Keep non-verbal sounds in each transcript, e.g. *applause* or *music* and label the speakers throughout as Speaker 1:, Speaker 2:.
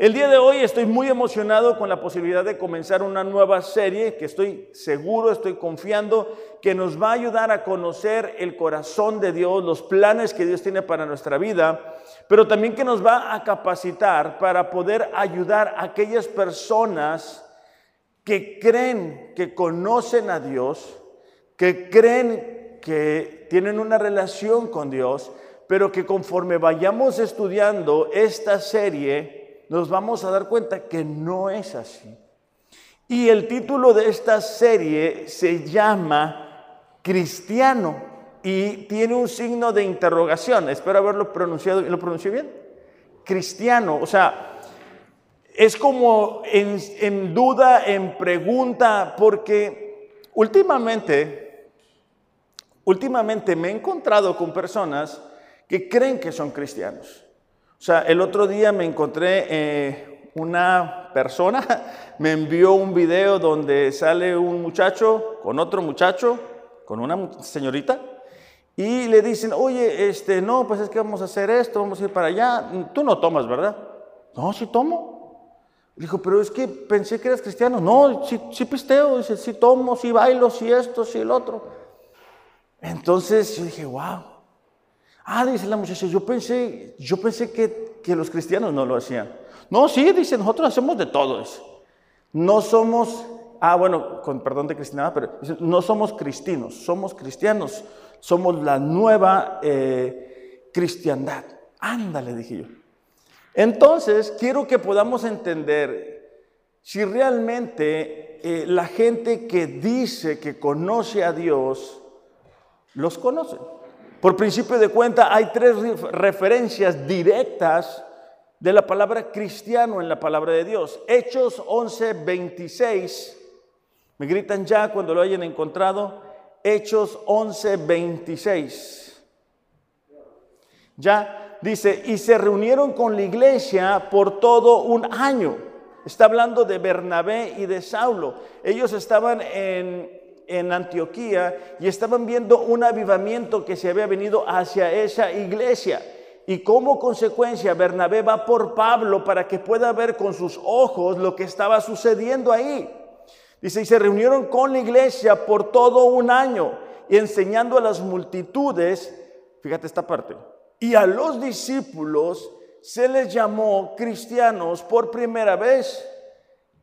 Speaker 1: El día de hoy estoy muy emocionado con la posibilidad de comenzar una nueva serie que estoy seguro, estoy confiando que nos va a ayudar a conocer el corazón de Dios, los planes que Dios tiene para nuestra vida, pero también que nos va a capacitar para poder ayudar a aquellas personas que creen que conocen a Dios, que creen que tienen una relación con Dios, pero que conforme vayamos estudiando esta serie, nos vamos a dar cuenta que no es así. Y el título de esta serie se llama Cristiano y tiene un signo de interrogación. Espero haberlo pronunciado, ¿lo pronuncié bien? Cristiano, o sea, es como en, en duda, en pregunta, porque últimamente, últimamente me he encontrado con personas que creen que son cristianos. O sea, el otro día me encontré eh, una persona, *laughs* me envió un video donde sale un muchacho con otro muchacho, con una señorita, y le dicen, oye, este, no, pues es que vamos a hacer esto, vamos a ir para allá. Tú no tomas, ¿verdad? No, sí tomo. Dijo, pero es que pensé que eras cristiano. No, sí, sí pisteo, dice, sí tomo, sí bailo, sí esto, sí el otro. Entonces yo dije, wow. Ah, dice la muchacha, yo pensé, yo pensé que, que los cristianos no lo hacían. No, sí, dice, nosotros hacemos de todo eso. No somos, ah, bueno, con perdón de Cristina, pero no somos cristianos, somos cristianos, somos la nueva eh, cristiandad. Ándale, dije yo. Entonces, quiero que podamos entender si realmente eh, la gente que dice que conoce a Dios, los conoce. Por principio de cuenta, hay tres referencias directas de la palabra cristiano en la palabra de Dios. Hechos 11, 26. Me gritan ya cuando lo hayan encontrado. Hechos 11, 26. Ya dice, y se reunieron con la iglesia por todo un año. Está hablando de Bernabé y de Saulo. Ellos estaban en en Antioquía y estaban viendo un avivamiento que se había venido hacia esa iglesia. Y como consecuencia, Bernabé va por Pablo para que pueda ver con sus ojos lo que estaba sucediendo ahí. Dice, y se reunieron con la iglesia por todo un año, y enseñando a las multitudes, fíjate esta parte, y a los discípulos se les llamó cristianos por primera vez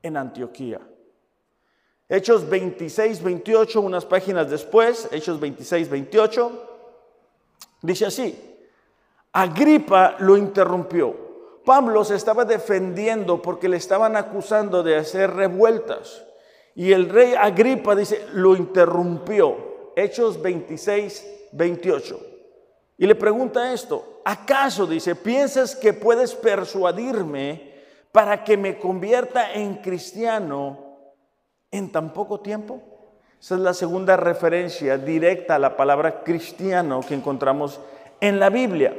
Speaker 1: en Antioquía. Hechos 26, 28, unas páginas después, Hechos 26, 28, dice así, Agripa lo interrumpió. Pablo se estaba defendiendo porque le estaban acusando de hacer revueltas. Y el rey Agripa dice, lo interrumpió. Hechos 26, 28. Y le pregunta esto, ¿acaso, dice, piensas que puedes persuadirme para que me convierta en cristiano? En tan poco tiempo? Esa es la segunda referencia directa a la palabra cristiano que encontramos en la Biblia.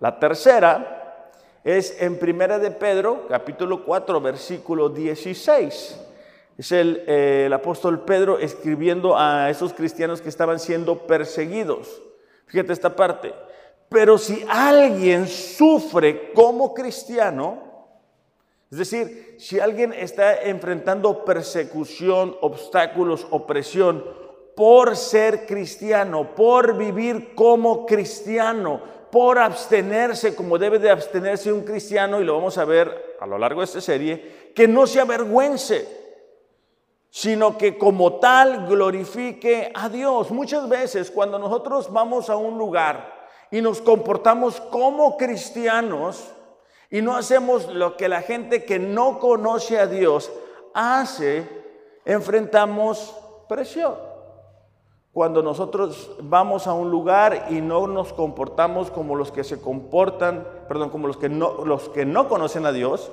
Speaker 1: La tercera es en Primera de Pedro, capítulo 4, versículo 16. Es el, eh, el apóstol Pedro escribiendo a esos cristianos que estaban siendo perseguidos. Fíjate esta parte. Pero si alguien sufre como cristiano, es decir, si alguien está enfrentando persecución, obstáculos, opresión por ser cristiano, por vivir como cristiano, por abstenerse como debe de abstenerse un cristiano, y lo vamos a ver a lo largo de esta serie, que no se avergüence, sino que como tal glorifique a Dios. Muchas veces cuando nosotros vamos a un lugar y nos comportamos como cristianos, y no hacemos lo que la gente que no conoce a Dios hace, enfrentamos presión. Cuando nosotros vamos a un lugar y no nos comportamos como los que se comportan, perdón, como los que no, los que no conocen a Dios,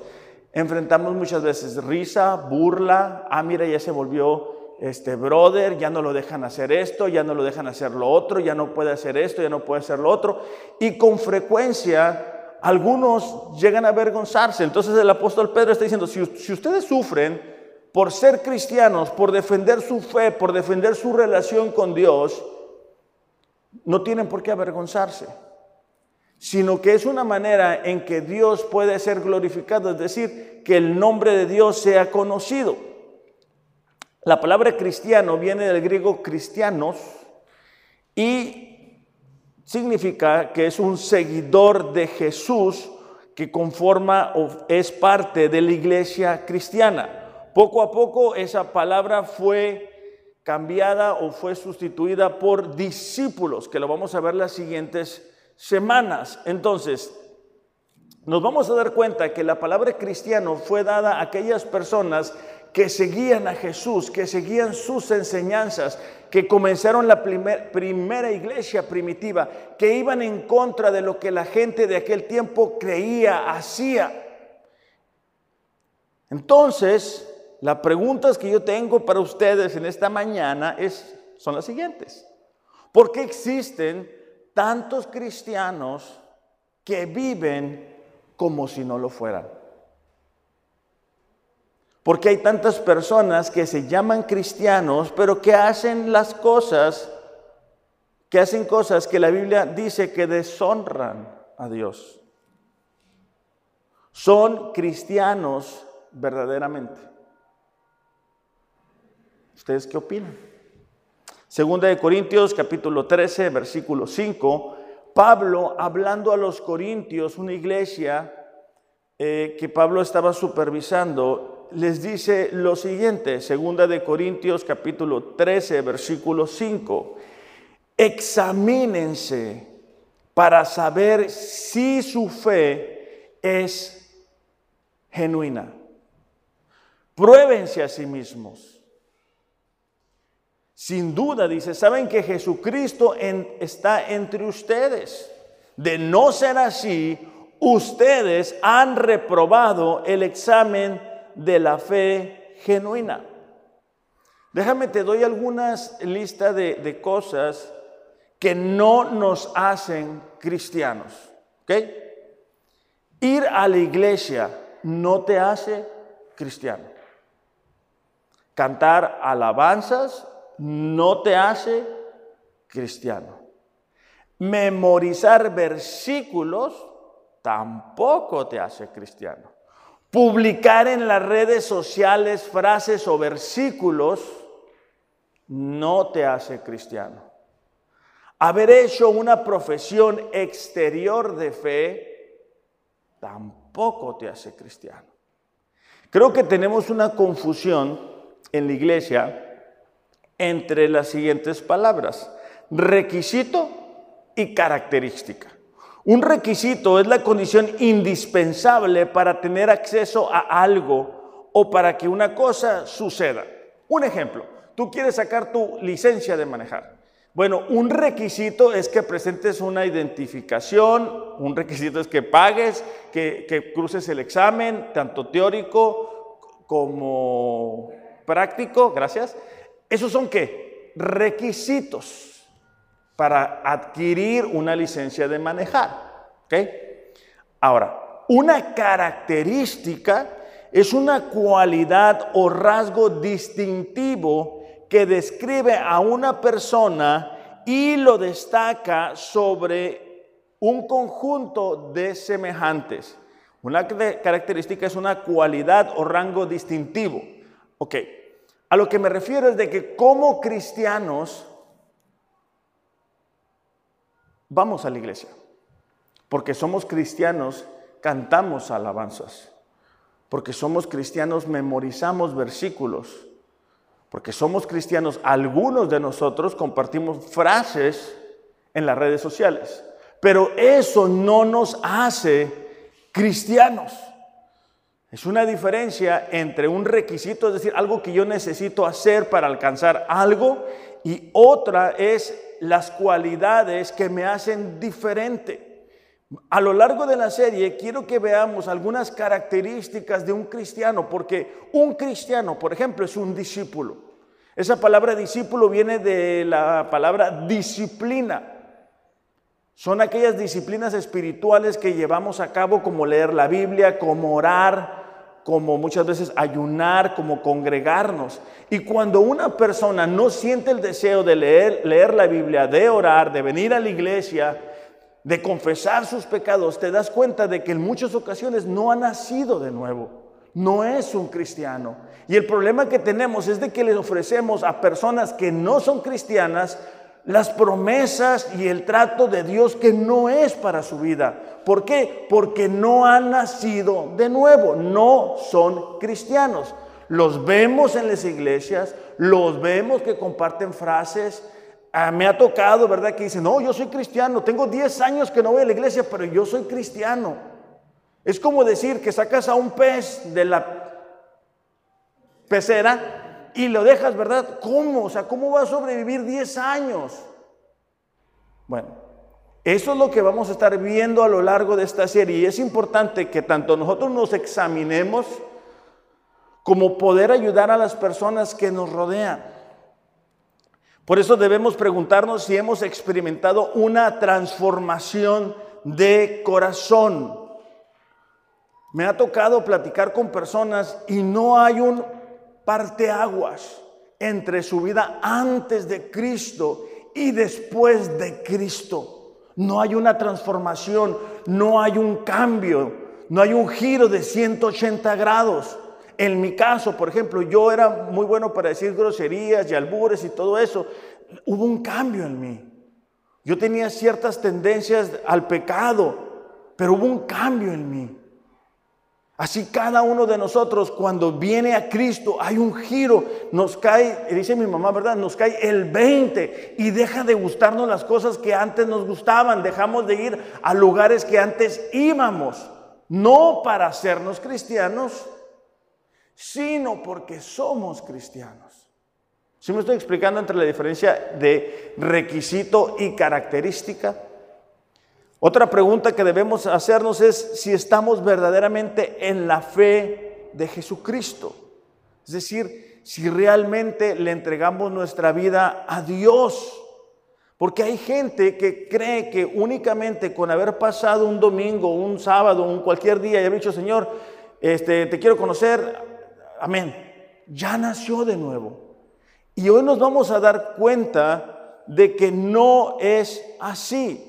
Speaker 1: enfrentamos muchas veces risa, burla, ah, mira, ya se volvió este brother, ya no lo dejan hacer esto, ya no lo dejan hacer lo otro, ya no puede hacer esto, ya no puede hacer lo otro. Y con frecuencia algunos llegan a avergonzarse. Entonces el apóstol Pedro está diciendo, si, ustedes sufren por ser cristianos, por defender su fe, por defender su relación con Dios, no tienen por qué avergonzarse. sino que es una manera en que Dios puede ser glorificado, es decir, que el nombre de Dios sea conocido. La palabra cristiano viene del griego cristianos y significa que es un seguidor de Jesús que conforma o es parte de la iglesia cristiana. Poco a poco esa palabra fue cambiada o fue sustituida por discípulos, que lo vamos a ver las siguientes semanas. Entonces, nos vamos a dar cuenta que la palabra cristiano fue dada a aquellas personas que seguían a Jesús, que seguían sus enseñanzas, que comenzaron la primera iglesia primitiva, que iban en contra de lo que la gente de aquel tiempo creía, hacía. Entonces, las preguntas que yo tengo para ustedes en esta mañana es, son las siguientes. ¿Por qué existen tantos cristianos que viven como si no lo fueran? Porque hay tantas personas que se llaman cristianos, pero que hacen las cosas, que hacen cosas que la Biblia dice que deshonran a Dios. Son cristianos verdaderamente. ¿Ustedes qué opinan? Segunda de Corintios capítulo 13, versículo 5, Pablo hablando a los corintios, una iglesia eh, que Pablo estaba supervisando, les dice lo siguiente, segunda de Corintios capítulo 13, versículo 5. Examínense para saber si su fe es genuina. Pruébense a sí mismos. Sin duda, dice, saben que Jesucristo está entre ustedes. De no ser así, ustedes han reprobado el examen de la fe genuina. Déjame, te doy algunas listas de, de, cosas que no nos hacen cristianos. Ir a la iglesia no te hace cristiano. Cantar alabanzas no te hace cristiano. Memorizar versículos tampoco te hace cristiano. Publicar en las redes sociales frases o versículos no te hace cristiano. Haber hecho una profesión exterior de fe tampoco te hace cristiano. Creo que tenemos una confusión en la iglesia entre las siguientes palabras, requisito y característica. Un requisito es la condición indispensable para tener acceso a algo o para que una cosa suceda. Un ejemplo, tú quieres sacar tu licencia de manejar. Bueno, un requisito es que presentes una identificación, un requisito es que pagues, que, cruces el examen, tanto teórico como práctico, gracias. ¿Esos son qué? Requisitos para adquirir una licencia de manejar. Ahora, una característica es una cualidad o rasgo distintivo que describe a una persona y lo destaca sobre un conjunto de semejantes. Una característica es una cualidad o rango distintivo. Ok, a lo que me refiero es de que como cristianos vamos a la iglesia. Porque somos cristianos, cantamos alabanzas. Porque somos cristianos, memorizamos versículos. Porque somos cristianos, algunos de nosotros compartimos frases en las redes sociales. Pero eso no nos hace cristianos. Es una diferencia entre un requisito, es decir, algo que yo necesito hacer para alcanzar algo, y otra es las cualidades que me hacen diferente. A lo largo de la serie quiero que veamos algunas características de un cristiano, porque un cristiano, por ejemplo, es un discípulo. Esa palabra discípulo viene de la palabra disciplina. Son aquellas disciplinas espirituales que llevamos a cabo como leer la Biblia, como orar, como muchas veces ayunar, como congregarnos. Y cuando una persona no siente el deseo de leer, la Biblia, de orar, de venir a la iglesia, de confesar sus pecados, te das cuenta de que en muchas ocasiones no ha nacido de nuevo no es un cristiano. Y el problema que tenemos es de que le ofrecemos a personas que no son cristianas las promesas y el trato de Dios que no es para su vida. ¿Por qué? Porque no han nacido de nuevo, no son cristianos. Los vemos en las iglesias, los vemos que comparten frases. Ah, me ha tocado, ¿verdad? Que dicen, no, yo soy cristiano, tengo 10 años que no voy a la iglesia, pero yo soy cristiano. Es como decir que sacas a un pez de la pecera y lo dejas, ¿verdad? ¿Cómo? O sea, ¿cómo va a sobrevivir 10 años? Bueno, eso es lo que vamos a estar viendo a lo largo de esta serie y es importante que tanto nosotros nos examinemos como poder ayudar a las personas que nos rodean. Por eso debemos preguntarnos si hemos experimentado una transformación de corazón. Me ha tocado platicar con personas y no hay un parteaguas entre su vida antes de Cristo y después de Cristo. No hay una transformación, no hay un cambio, no hay un giro de 180 grados. En mi caso, por ejemplo, yo era muy bueno para decir groserías y albures y todo eso. Hubo un cambio en mí. Yo tenía ciertas tendencias al pecado, pero hubo un cambio en mí. Así cada uno de nosotros cuando viene a Cristo hay un giro, nos cae, dice mi mamá, ¿verdad? Nos cae el 20 y deja de gustarnos las cosas que antes nos gustaban, dejamos de ir a lugares que antes íbamos, no para hacernos cristianos, sino porque somos cristianos. ¿Sí me estoy explicando entre la diferencia de requisito y característica? Otra pregunta que debemos hacernos es si estamos verdaderamente en la fe de Jesucristo. Es decir, si realmente le entregamos nuestra vida a Dios. Porque hay gente que cree que únicamente con haber pasado un domingo, un sábado, un cualquier día y haber dicho, Señor, este, te quiero conocer, amén, ya nació de nuevo. Y hoy nos vamos a dar cuenta de que no es así.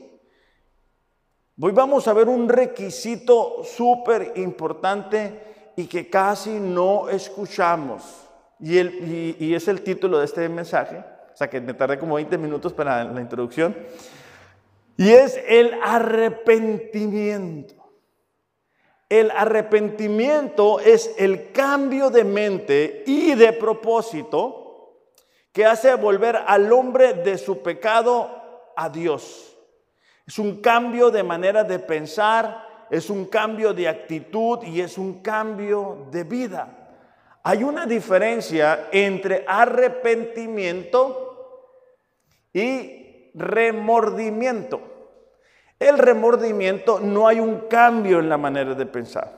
Speaker 1: Hoy vamos a ver un requisito súper importante y que casi no escuchamos. Y, y, es el título de este mensaje. O sea que me tardé como 20 minutos para la introducción. Y es el arrepentimiento. El arrepentimiento es el cambio de mente y de propósito que hace volver al hombre de su pecado a Dios. Es un cambio de manera de pensar, es un cambio de actitud y es un cambio de vida. Hay una diferencia entre arrepentimiento y remordimiento. El remordimiento no hay un cambio en la manera de pensar.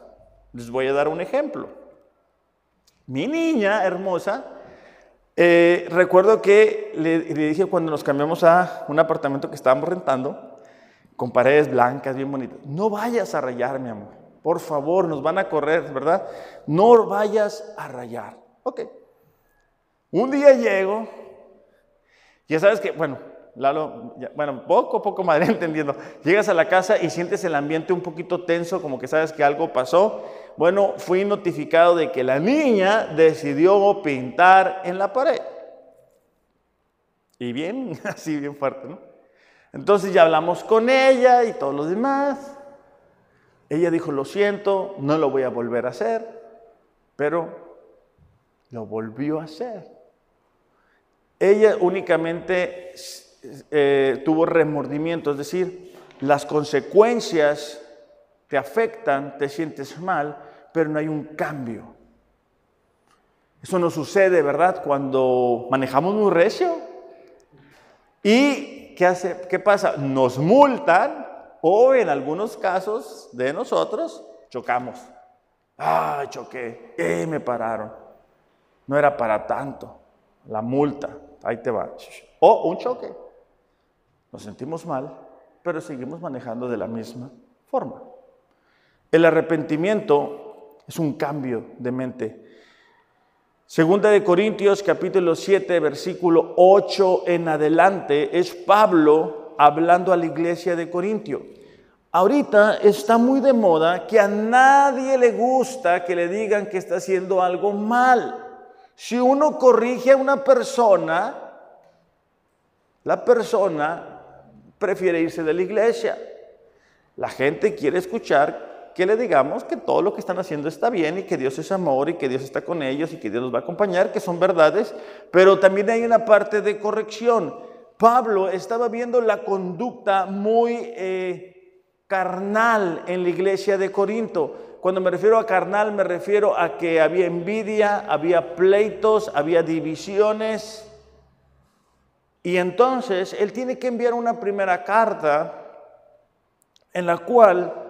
Speaker 1: Les voy a dar un ejemplo. Mi niña hermosa, eh, recuerdo que le, le, dije cuando nos cambiamos a un apartamento que estábamos rentando, con paredes blancas, bien bonitas. No vayas a rayar, mi amor. Por favor, nos van a correr, ¿verdad? No vayas a rayar. Ok. Un día llego, ya sabes que, bueno, Lalo, bueno, poco a poco madre *laughs* entendiendo. Llegas a la casa y sientes el ambiente un poquito tenso, como que sabes que algo pasó. Bueno, fui notificado de que la niña decidió pintar en la pared. Y bien, *laughs* así bien fuerte, ¿no? Entonces ya hablamos con ella y todos los demás. Ella dijo, lo siento, no lo voy a volver a hacer, pero lo volvió a hacer. Ella únicamente eh, tuvo remordimiento, es decir, las consecuencias te afectan, te sientes mal, pero no hay un cambio. Eso no sucede, ¿verdad? Cuando manejamos muy recio. Y ¿qué, hace, ¿qué pasa? Nos multan o en algunos casos de nosotros chocamos. Ah, choqué, eh, me pararon. No era para tanto. La multa, ahí te va. O un choque. Nos sentimos mal, pero seguimos manejando de la misma forma. El arrepentimiento es un cambio de mente. Segunda de Corintios capítulo 7 versículo 8 en adelante es Pablo hablando a la iglesia de Corintio. Ahorita está muy de moda que a nadie le gusta que le digan que está haciendo algo mal. Si uno corrige a una persona, la persona prefiere irse de la iglesia. La gente quiere escuchar que le digamos que todo lo que están haciendo está bien y que Dios es amor y que Dios está con ellos y que Dios los va a acompañar, que son verdades, pero también hay una parte de corrección. Pablo estaba viendo la conducta muy eh, carnal en la iglesia de Corinto. Cuando me refiero a carnal, me refiero a que había envidia, había pleitos, había divisiones. Y entonces él tiene que enviar una primera carta en la cual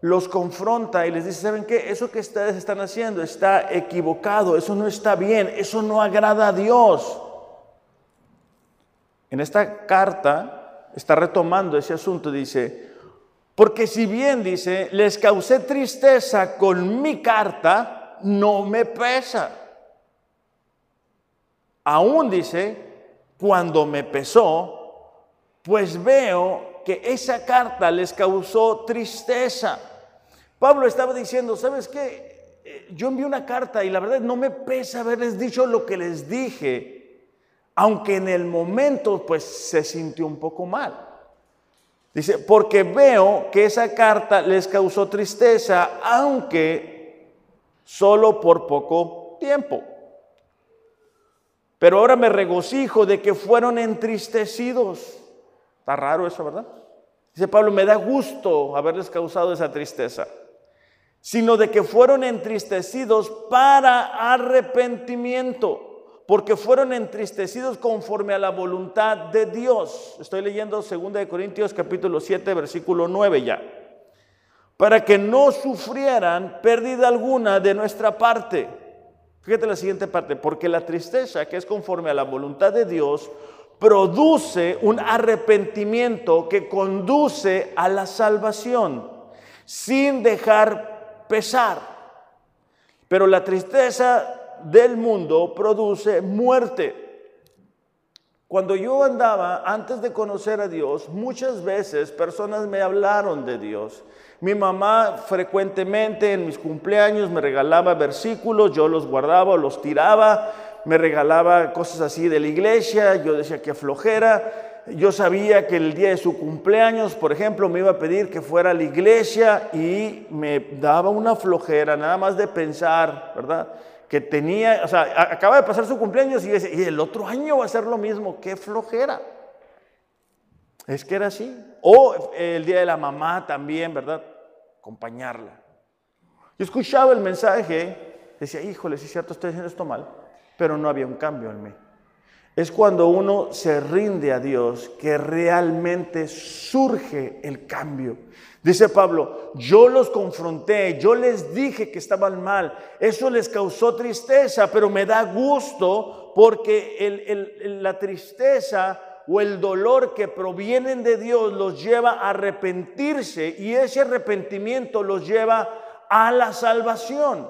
Speaker 1: los confronta y les dice, ¿saben qué? Eso que ustedes están haciendo está equivocado, eso no está bien, eso no agrada a Dios. En esta carta está retomando ese asunto, dice, porque si bien dice, les causé tristeza con mi carta, no me pesa. Aún dice, cuando me pesó, pues veo que esa carta les causó tristeza. Pablo estaba diciendo, ¿sabes qué? Eh, yo envié una carta y la verdad no me pesa haberles dicho lo que les dije, aunque en el momento pues se sintió un poco mal. Dice, porque veo que esa carta les causó tristeza, aunque solo por poco tiempo. Pero ahora me regocijo de que fueron entristecidos. Está raro eso, ¿verdad? Dice Pablo, me da gusto haberles causado esa tristeza, sino de que fueron entristecidos para arrepentimiento, porque fueron entristecidos conforme a la voluntad de Dios. Estoy leyendo 2 Corintios capítulo 7, versículo 9 ya. Para que no sufrieran pérdida alguna de nuestra parte Fíjate la siguiente parte, porque la tristeza que es conforme a la voluntad de Dios produce un arrepentimiento que conduce a la salvación sin dejar pesar. Pero la tristeza del mundo produce muerte. Cuando yo andaba antes de conocer a Dios, muchas veces personas me hablaron de Dios mi mamá frecuentemente en mis cumpleaños me regalaba versículos, yo los guardaba o los tiraba, me regalaba cosas así de la iglesia, yo decía que flojera. Yo sabía que el día de su cumpleaños, por ejemplo, me iba a pedir que fuera a la iglesia y me daba una flojera, nada más de pensar, ¿verdad? Que tenía, o sea, acaba de pasar su cumpleaños y, el otro año va a ser lo mismo, qué flojera. Es que era así. O el día de la mamá también, ¿verdad? Acompañarla. Yo escuchaba el mensaje, decía, híjole, sí es cierto, estoy haciendo esto mal, pero no había un cambio en mí. Es cuando uno se rinde a Dios que realmente surge el cambio. Dice Pablo, yo los confronté, yo les dije que estaban mal, eso les causó tristeza, pero me da gusto porque la tristeza o el dolor que provienen de Dios los lleva a arrepentirse y ese arrepentimiento los lleva a la salvación.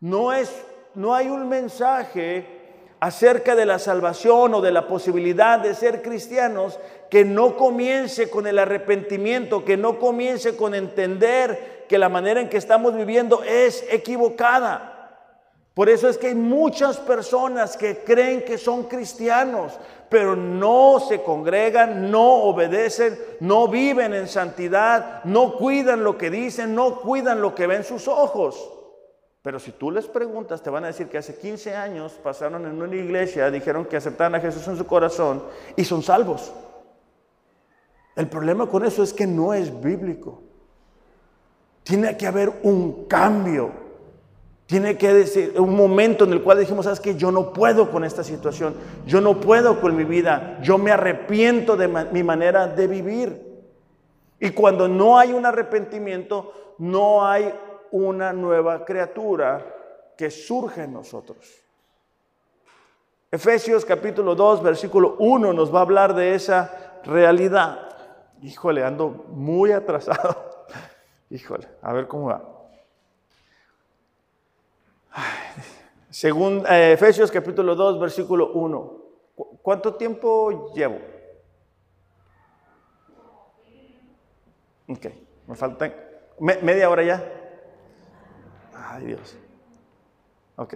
Speaker 1: No es no hay un mensaje acerca de la salvación o de la posibilidad de ser cristianos que no comience con el arrepentimiento, que no comience con entender que la manera en que estamos viviendo es equivocada. Por eso es que hay muchas personas que creen que son cristianos, pero no se congregan, no obedecen, no viven en santidad, no cuidan lo que dicen, no cuidan lo que ven sus ojos. Pero si tú les preguntas, te van a decir que hace 15 años pasaron en una iglesia, dijeron que aceptaron a Jesús en su corazón y son salvos. El problema con eso es que no es bíblico. Tiene que haber un cambio. Tiene que decir un momento en el cual dijimos, sabes que yo no puedo con esta situación, yo no puedo con mi vida, yo me arrepiento de mi manera de vivir. Y cuando no hay un arrepentimiento, no hay una nueva criatura que surge en nosotros. Efesios capítulo 2, versículo 1 nos va a hablar de esa realidad. Híjole, ando muy atrasado. *laughs* Híjole, a ver cómo va. Según eh, Efesios capítulo 2, versículo 1. ¿Cuánto tiempo llevo? Ok, me faltan media hora ya. Ay Dios. Ok,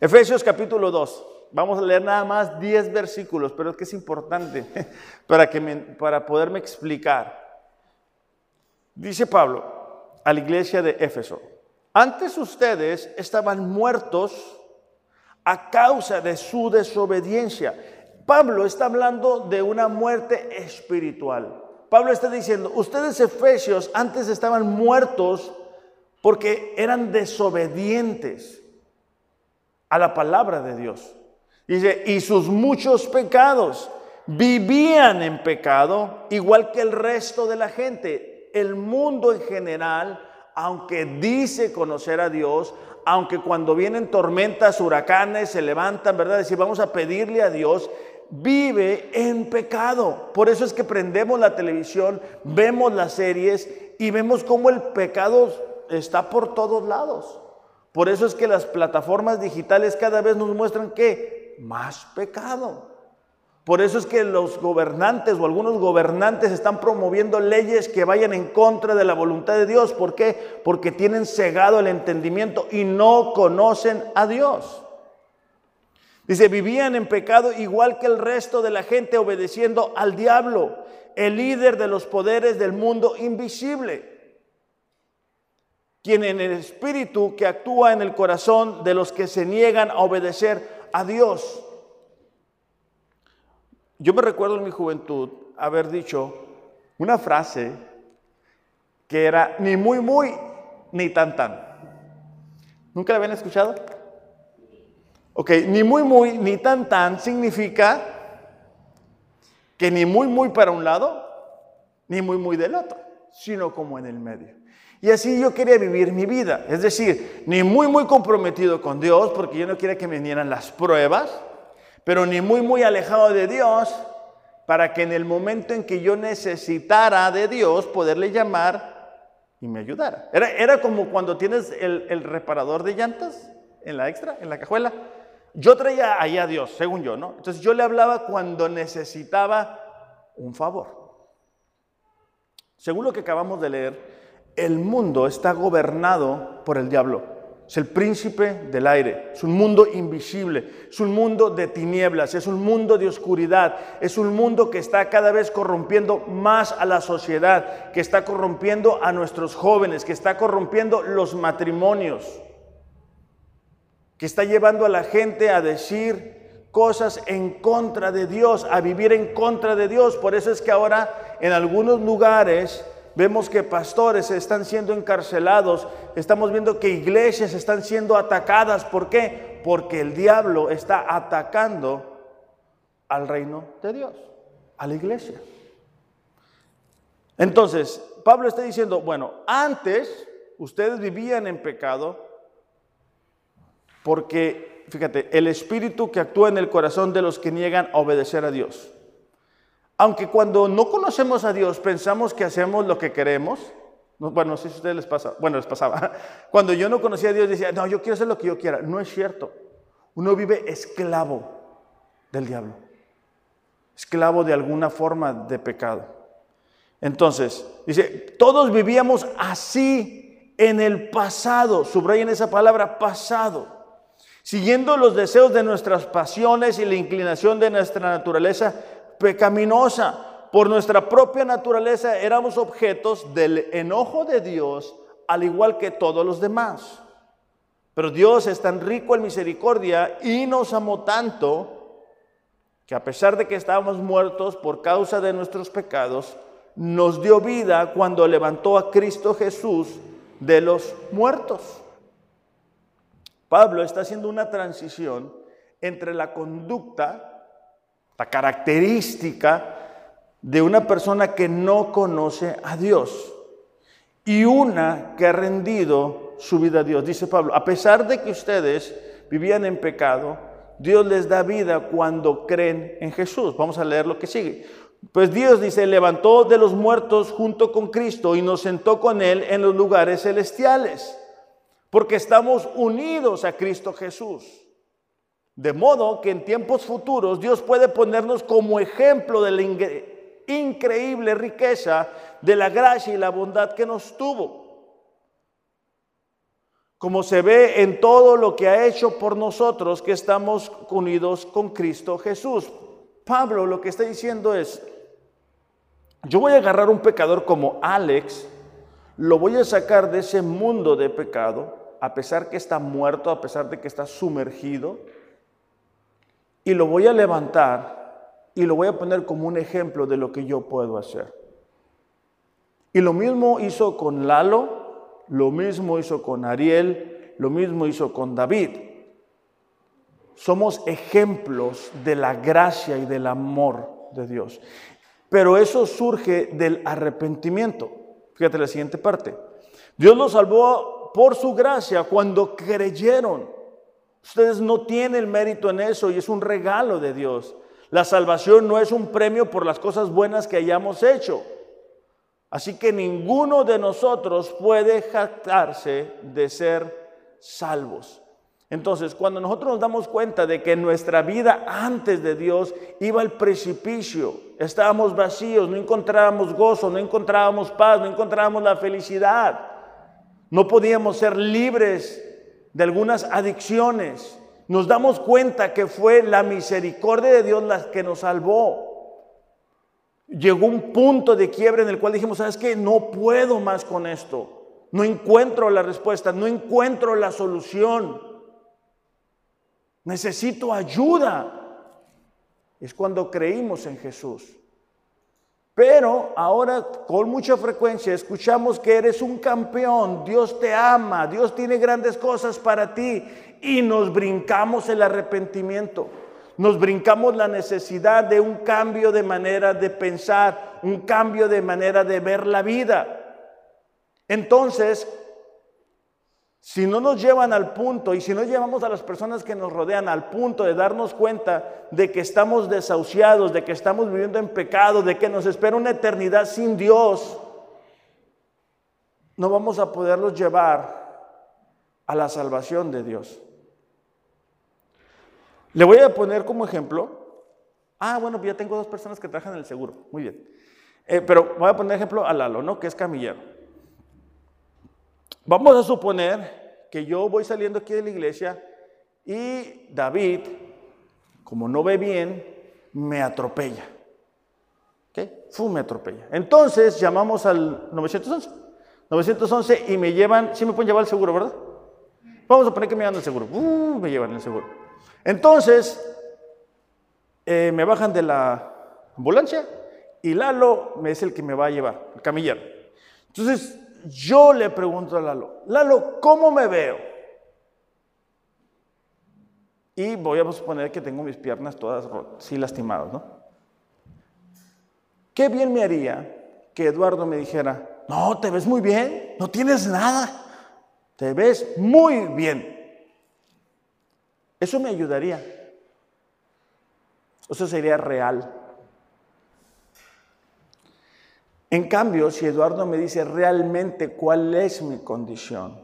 Speaker 1: Efesios capítulo 2. Vamos a leer nada más 10 versículos, pero es que es importante *laughs* para, que para poderme explicar. Dice Pablo a la iglesia de Éfeso, antes ustedes estaban muertos a causa de su desobediencia. Pablo está hablando de una muerte espiritual. Pablo está diciendo, ustedes efesios antes estaban muertos porque eran desobedientes a la palabra de Dios. Dice, y sus muchos pecados vivían en pecado, igual que el resto de la gente. El mundo en general, aunque dice conocer a Dios, aunque cuando vienen tormentas, huracanes, se levantan, ¿verdad? Decir, vamos a pedirle a Dios, vive en pecado. Por eso es que prendemos la televisión, vemos las series y vemos cómo el pecado está por todos lados. Por eso es que las plataformas digitales cada vez nos muestran que más pecado. Por eso es que los gobernantes o algunos gobernantes están promoviendo leyes que vayan en contra de la voluntad de Dios. ¿Por qué? Porque tienen cegado el entendimiento y no conocen a Dios. Dice, vivían en pecado igual que el resto de la gente obedeciendo al diablo, el líder de los poderes del mundo invisible quien en el espíritu que actúa en el corazón de los que se niegan a obedecer a Dios. Yo me recuerdo en mi juventud haber dicho una frase que era ni muy muy ni tan tan. ¿Nunca la habían escuchado? Ok, ni muy muy ni tan tan significa que ni muy muy para un lado, ni muy muy del otro, sino como en el medio. Y así yo quería vivir mi vida. Es decir, ni muy, muy comprometido con Dios, porque yo no quería que me vinieran las pruebas, pero ni muy, muy alejado de Dios, para que en el momento en que yo necesitara de Dios, poderle llamar y me ayudara. Era, era como cuando tienes el, el reparador de llantas en la extra, en la cajuela. Yo traía ahí a Dios, según yo, ¿no? Entonces yo le hablaba cuando necesitaba un favor. Según lo que acabamos de leer, el mundo está gobernado por el diablo. Es el príncipe del aire, es un mundo invisible, es un mundo de tinieblas, es un mundo de oscuridad, es un mundo que está cada vez corrompiendo más a la sociedad, que está corrompiendo a nuestros jóvenes, que está corrompiendo los matrimonios, que está llevando a la gente a decir cosas en contra de Dios, a vivir en contra de Dios. Por eso es que ahora en algunos lugares Vemos que pastores están siendo encarcelados. Estamos viendo que iglesias están siendo atacadas. ¿Por qué? Porque el diablo está atacando al reino de Dios, a la iglesia. Entonces, Pablo está diciendo, bueno, antes ustedes vivían en pecado porque, fíjate, el espíritu que actúa en el corazón de los que niegan a obedecer a Dios. Aunque cuando no conocemos a Dios pensamos que hacemos lo que queremos. bueno, no sé si a ustedes les pasa. Bueno, les pasaba. *laughs* Cuando yo no conocía a Dios decía, no, yo quiero hacer lo que yo quiera. No es cierto. Uno vive esclavo del diablo. Esclavo de alguna forma de pecado. Entonces, dice, todos vivíamos así en el pasado. Subrayen esa palabra pasado. Siguiendo los deseos de nuestras pasiones y la inclinación de nuestra naturaleza pecaminosa. Por nuestra propia naturaleza éramos objetos del enojo de Dios, al igual que todos los demás. Pero Dios es tan rico en misericordia y nos amó tanto que a pesar de que estábamos muertos por causa de nuestros pecados, nos dio vida cuando levantó a Cristo Jesús de los muertos. Pablo está haciendo una transición entre la conducta la característica de una persona que no conoce a Dios y una que ha rendido su vida a Dios. Dice Pablo, a pesar de que ustedes vivían en pecado, Dios les da vida cuando creen en Jesús. Vamos a leer lo que sigue. Pues Dios dice, levantó de los muertos junto con Cristo y nos sentó con Él en los lugares celestiales, porque estamos unidos a Cristo Jesús. De modo que en tiempos futuros Dios puede ponernos como ejemplo de la, increíble riqueza de la gracia y la bondad que nos tuvo. Como se ve en todo lo que ha hecho por nosotros que estamos unidos con Cristo Jesús. Pablo lo que está diciendo es, yo voy a agarrar un pecador como Alex, lo voy a sacar de ese mundo de pecado, a pesar que está muerto, a pesar de que está sumergido, y lo voy a levantar y lo voy a poner como un ejemplo de lo que yo puedo hacer. Y lo mismo hizo con Lalo, lo mismo hizo con Ariel, lo mismo hizo con David. Somos ejemplos de la gracia y del amor de Dios. Pero eso surge del arrepentimiento. Fíjate la siguiente parte. Dios los salvó por su gracia cuando creyeron. Ustedes no tienen mérito en eso y es un regalo de Dios. La salvación no es un premio por las cosas buenas que hayamos hecho. Así que ninguno de nosotros puede jactarse de ser salvos. Entonces, cuando nosotros nos damos cuenta de que nuestra vida antes de Dios iba al precipicio, estábamos vacíos, no encontrábamos gozo, no encontrábamos paz, no encontrábamos la felicidad, no podíamos ser libres de algunas adicciones, nos damos cuenta que fue la misericordia de Dios la que nos salvó. Llegó un punto de quiebre en el cual dijimos, ¿sabes qué? No puedo más con esto. No encuentro la respuesta, no encuentro la solución. Necesito ayuda. Es cuando creímos en Jesús. Pero ahora con mucha frecuencia escuchamos que eres un campeón, Dios te ama, Dios tiene grandes cosas para ti y nos brincamos el arrepentimiento, nos brincamos la necesidad de un cambio de manera de pensar, un cambio de manera de ver la vida. Entonces, si no nos llevan al punto y si no llevamos a las personas que nos rodean al punto de darnos cuenta de que estamos desahuciados, de que estamos viviendo en pecado, de que nos espera una eternidad sin Dios, no vamos a poderlos llevar a la salvación de Dios. Le voy a poner como ejemplo, ah, bueno, ya tengo dos personas que trabajan en el seguro, muy bien. Eh, pero voy a poner ejemplo a Lalo, ¿no? Que es camillero. Vamos a suponer que yo voy saliendo aquí de la iglesia y David, como no ve bien, me atropella. ¿Qué? Fu, me atropella. Entonces llamamos al 911. 911 y me llevan, sí me pueden llevar al seguro, ¿verdad? Vamos a poner que me llevan al seguro. Uh, me llevan al seguro. Entonces, eh, me bajan de la ambulancia y Lalo es el que me va a llevar, el camillero. Entonces, yo le pregunto a Lalo, Lalo, ¿cómo me veo? Y voy a suponer que tengo mis piernas todas sí lastimadas, ¿no? Qué bien me haría que Eduardo me dijera, no, te ves muy bien, no tienes nada, te ves muy bien. Eso me ayudaría. Eso sería real. En cambio, si Eduardo me dice realmente cuál es mi condición,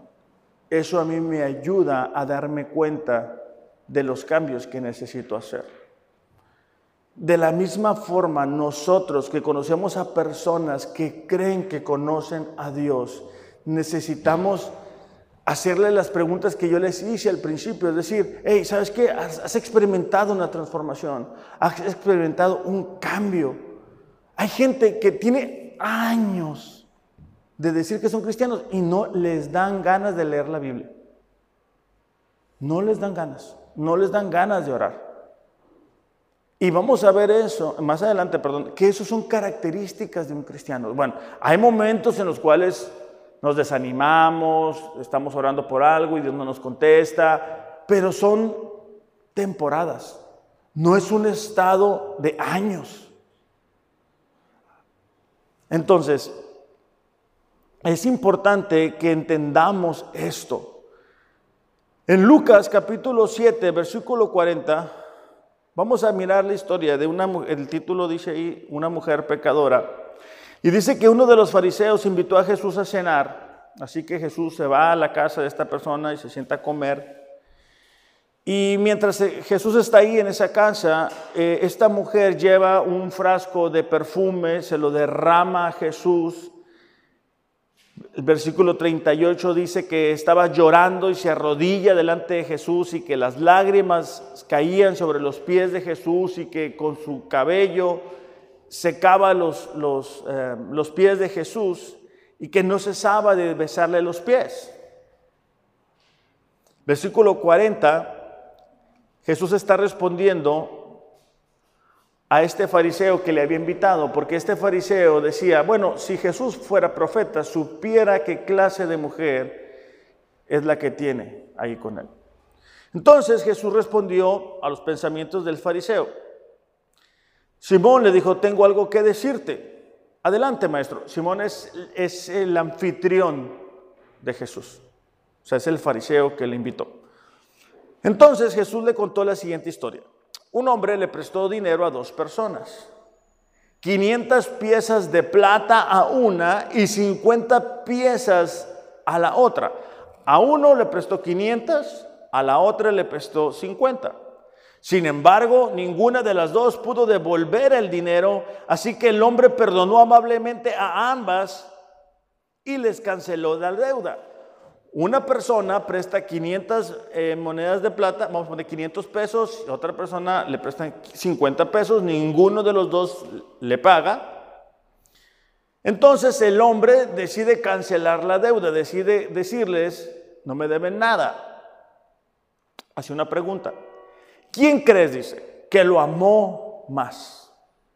Speaker 1: eso a mí me ayuda a darme cuenta de los cambios que necesito hacer. De la misma forma, nosotros que conocemos a personas que creen que conocen a Dios, necesitamos hacerle las preguntas que yo les hice al principio, es decir, hey, ¿sabes qué? has experimentado una transformación, has experimentado un cambio. Hay gente que tiene años de decir que son cristianos y no les dan ganas de leer la Biblia. No les dan ganas, no les dan ganas de orar. Y vamos a ver eso más adelante, perdón, que eso son características de un cristiano. Bueno, hay momentos en los cuales nos desanimamos, estamos orando por algo y Dios no nos contesta, pero son temporadas. No es un estado de años. Entonces, es importante que entendamos esto. En Lucas capítulo 7, versículo 40, vamos a mirar la historia de una mujer, el título dice ahí, una mujer pecadora. Y dice que uno de los fariseos invitó a Jesús a cenar, así que Jesús se va a la casa de esta persona y se sienta a comer. Y mientras eh, Jesús está ahí en esa casa, eh, esta mujer lleva un frasco de perfume, se lo derrama a Jesús. El versículo 38 dice que estaba llorando y se arrodilla delante de Jesús y que las lágrimas caían sobre los pies de Jesús y que con su cabello secaba los, los, eh, los pies de Jesús y que no cesaba de besarle los pies. Versículo 40 Jesús está respondiendo a este fariseo que le había invitado, porque este fariseo decía, bueno, si Jesús fuera profeta, supiera qué clase de mujer es la que tiene ahí con él. Entonces Jesús respondió a los pensamientos del fariseo. Simón le dijo, tengo algo que decirte. Adelante, maestro. Simón es, es el anfitrión de Jesús. O sea, es el fariseo que le invitó. Entonces Jesús le contó la siguiente historia. Un hombre le prestó dinero a dos personas. 500 piezas de plata a una y 50 piezas a la otra. A uno le prestó 500, a la otra le prestó 50. Sin embargo, ninguna de las dos pudo devolver el dinero, así que el hombre perdonó amablemente a ambas y les canceló la deuda. Una persona presta 500 eh, monedas de plata, vamos a poner 500 pesos, otra persona le presta 50 pesos, ninguno de los dos le paga. Entonces el hombre decide cancelar la deuda, decide decirles, no me deben nada. Hace una pregunta. ¿Quién crees, dice, que lo amó más?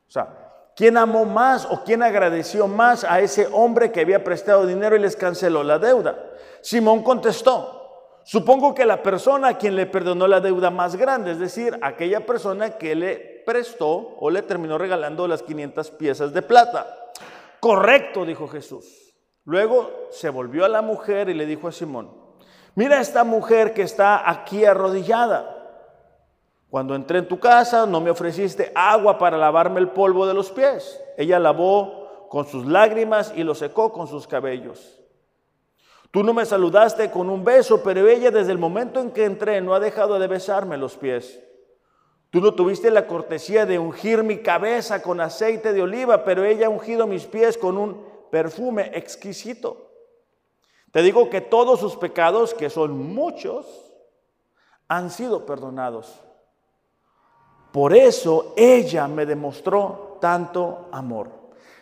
Speaker 1: O sea, ¿quién amó más o quién agradeció más a ese hombre que había prestado dinero y les canceló la deuda? Simón contestó, supongo que la persona a quien le perdonó la deuda más grande, es decir, aquella persona que le prestó o le terminó regalando las 500 piezas de plata. Correcto, dijo Jesús. Luego se volvió a la mujer y le dijo a Simón, mira esta mujer que está aquí arrodillada. Cuando entré en tu casa no me ofreciste agua para lavarme el polvo de los pies. Ella lavó con sus lágrimas y lo secó con sus cabellos. Tú no me saludaste con un beso, pero ella desde el momento en que entré no ha dejado de besarme los pies. Tú no tuviste la cortesía de ungir mi cabeza con aceite de oliva, pero ella ha ungido mis pies con un perfume exquisito. Te digo que todos sus pecados, que son muchos, han sido perdonados. Por eso ella me demostró tanto amor.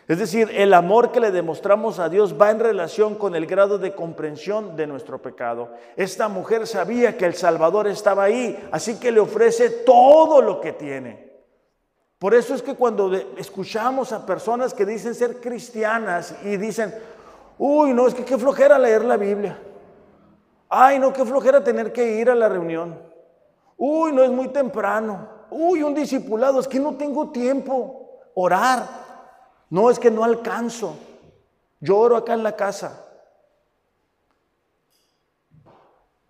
Speaker 1: Es decir, el amor que le demostramos a Dios va en relación con el grado de comprensión de nuestro pecado. Esta mujer sabía que el Salvador estaba ahí, así que le ofrece todo lo que tiene. Por eso es que cuando escuchamos a personas que dicen ser cristianas y dicen, uy, no, es que qué flojera leer la Biblia. Ay, no, qué flojera tener que ir a la reunión. Uy, no es muy temprano. Uy, un discipulado, es que no tengo tiempo. Orar. No es que no alcanzo. Lloro acá en la casa.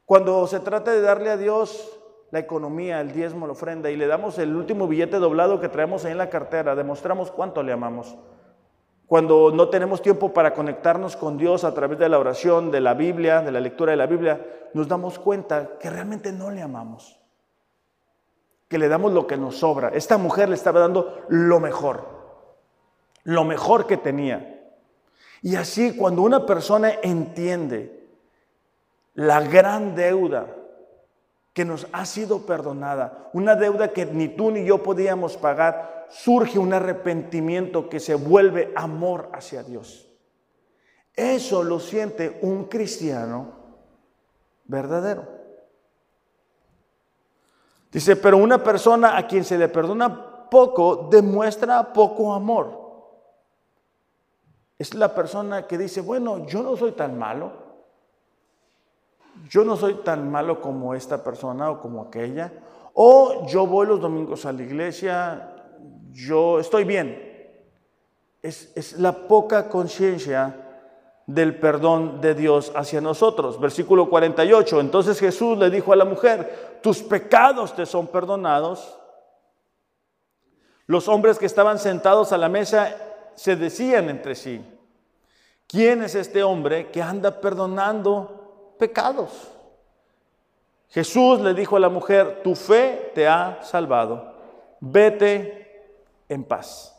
Speaker 1: Cuando se trata de darle a Dios la economía, el diezmo, la ofrenda y le damos el último billete doblado que traemos ahí en la cartera, demostramos cuánto le amamos. Cuando no tenemos tiempo para conectarnos con Dios a través de la oración, de la Biblia, de la lectura de la Biblia, nos damos cuenta que realmente no le amamos. Que le damos lo que nos sobra. Esta mujer le estaba dando lo mejor lo mejor que tenía. Y así cuando una persona entiende la gran deuda que nos ha sido perdonada, una deuda que ni tú ni yo podíamos pagar, surge un arrepentimiento que se vuelve amor hacia Dios. Eso lo siente un cristiano verdadero. Dice, pero una persona a quien se le perdona poco demuestra poco amor. Es la persona que dice, bueno, yo no soy tan malo. Yo no soy tan malo como esta persona o como aquella. O yo voy los domingos a la iglesia, yo estoy bien. Es, es la poca conciencia del perdón de Dios hacia nosotros. Versículo 48. Entonces Jesús le dijo a la mujer, tus pecados te son perdonados. Los hombres que estaban sentados a la mesa se decían entre sí, ¿quién es este hombre que anda perdonando pecados? Jesús le dijo a la mujer, tu fe te ha salvado, vete en paz.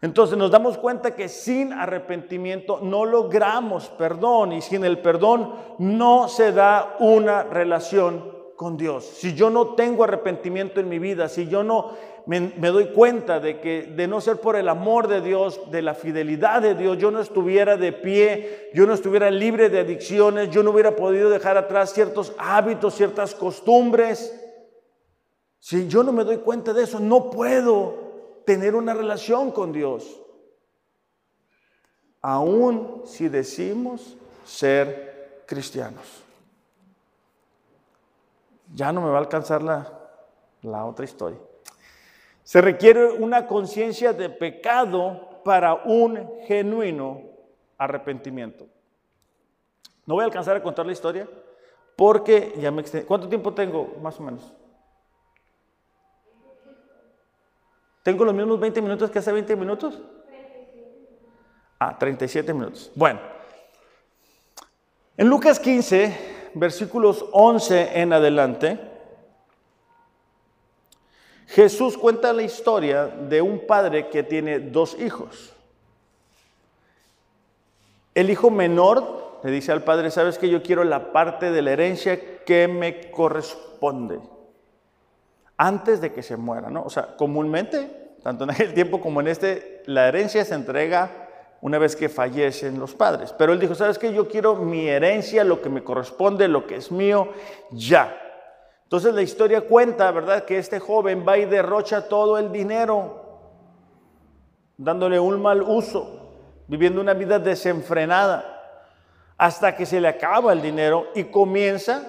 Speaker 1: Entonces nos damos cuenta que sin arrepentimiento no logramos perdón y sin el perdón no se da una relación con Dios. Si yo no tengo arrepentimiento en mi vida, si yo no me, doy cuenta de que de no ser por el amor de Dios, de la fidelidad de Dios, yo no estuviera de pie, yo no estuviera libre de adicciones, yo no hubiera podido dejar atrás ciertos hábitos, ciertas costumbres. Si yo no me doy cuenta de eso, no puedo tener una relación con Dios. Aún si decimos ser cristianos. Ya no me va a alcanzar la, la otra historia. Se requiere una conciencia de pecado para un genuino arrepentimiento. No voy a alcanzar a contar la historia porque ya me extendí. ¿Cuánto tiempo tengo, más o menos? ¿Tengo los mismos 20 minutos que hace 20 minutos? Ah, 37 minutos. Bueno, en Lucas 15, versículos 11 en adelante, Jesús cuenta la historia de un padre que tiene dos hijos. El hijo menor le dice al padre, sabes que yo quiero la parte de la herencia que me corresponde antes de que se muera, ¿no? O sea, comúnmente, tanto en aquel tiempo como en este, la herencia se entrega una vez que fallecen los padres. Pero él dijo, ¿sabes qué? Yo quiero mi herencia, lo que me corresponde, lo que es mío, ya. Entonces la historia cuenta, ¿verdad?, que este joven va y derrocha todo el dinero, dándole un mal uso, viviendo una vida desenfrenada, hasta que se le acaba el dinero y comienza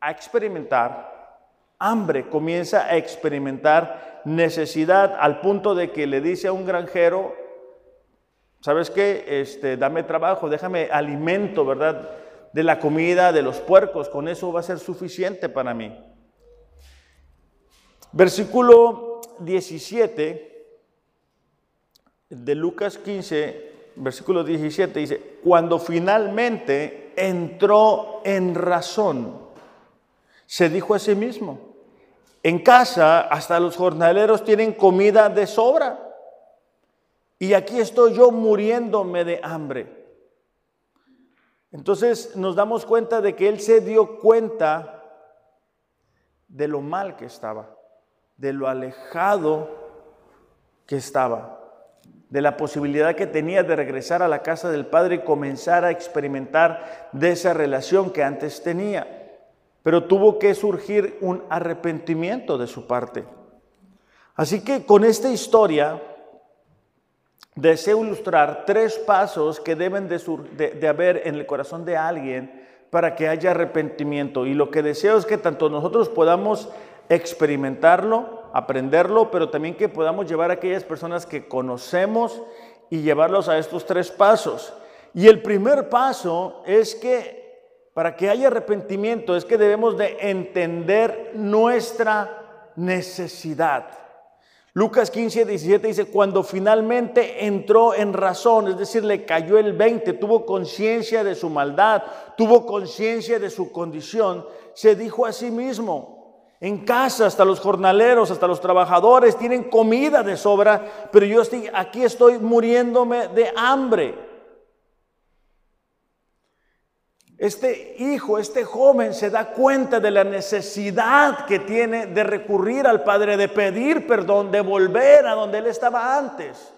Speaker 1: a experimentar hambre, comienza a experimentar necesidad, al punto de que le dice a un granjero, ¿sabes qué? Este, dame trabajo, déjame alimento, ¿verdad? De la comida de los puercos, con eso va a ser suficiente para mí. Versículo 17 de Lucas 15, versículo 17 dice, cuando finalmente entró en razón, se dijo a sí mismo, en casa hasta los jornaleros tienen comida de sobra y aquí estoy yo muriéndome de hambre. Entonces nos damos cuenta de que él se dio cuenta de lo mal que estaba, de lo alejado que estaba, de la posibilidad que tenía de regresar a la casa del Padre y comenzar a experimentar de esa relación que antes tenía. Pero tuvo que surgir un arrepentimiento de su parte. Así que con esta historia deseo ilustrar tres pasos que deben de, haber en el corazón de alguien para que haya arrepentimiento. Y lo que deseo es que tanto nosotros podamos experimentarlo, aprenderlo, pero también que podamos llevar a aquellas personas que conocemos y llevarlos a estos tres pasos. Y el primer paso es que para que haya arrepentimiento es que debemos de entender nuestra necesidad. Lucas 15, 17 dice, cuando finalmente entró en razón, es decir, le cayó el 20, tuvo conciencia de su maldad, tuvo conciencia de su condición, se dijo a sí mismo, en casa hasta los jornaleros, hasta los trabajadores tienen comida de sobra, pero yo estoy, aquí estoy muriéndome de hambre. Este hijo, este joven se da cuenta de la necesidad que tiene de recurrir al Padre, de pedir perdón, de volver a donde él estaba antes.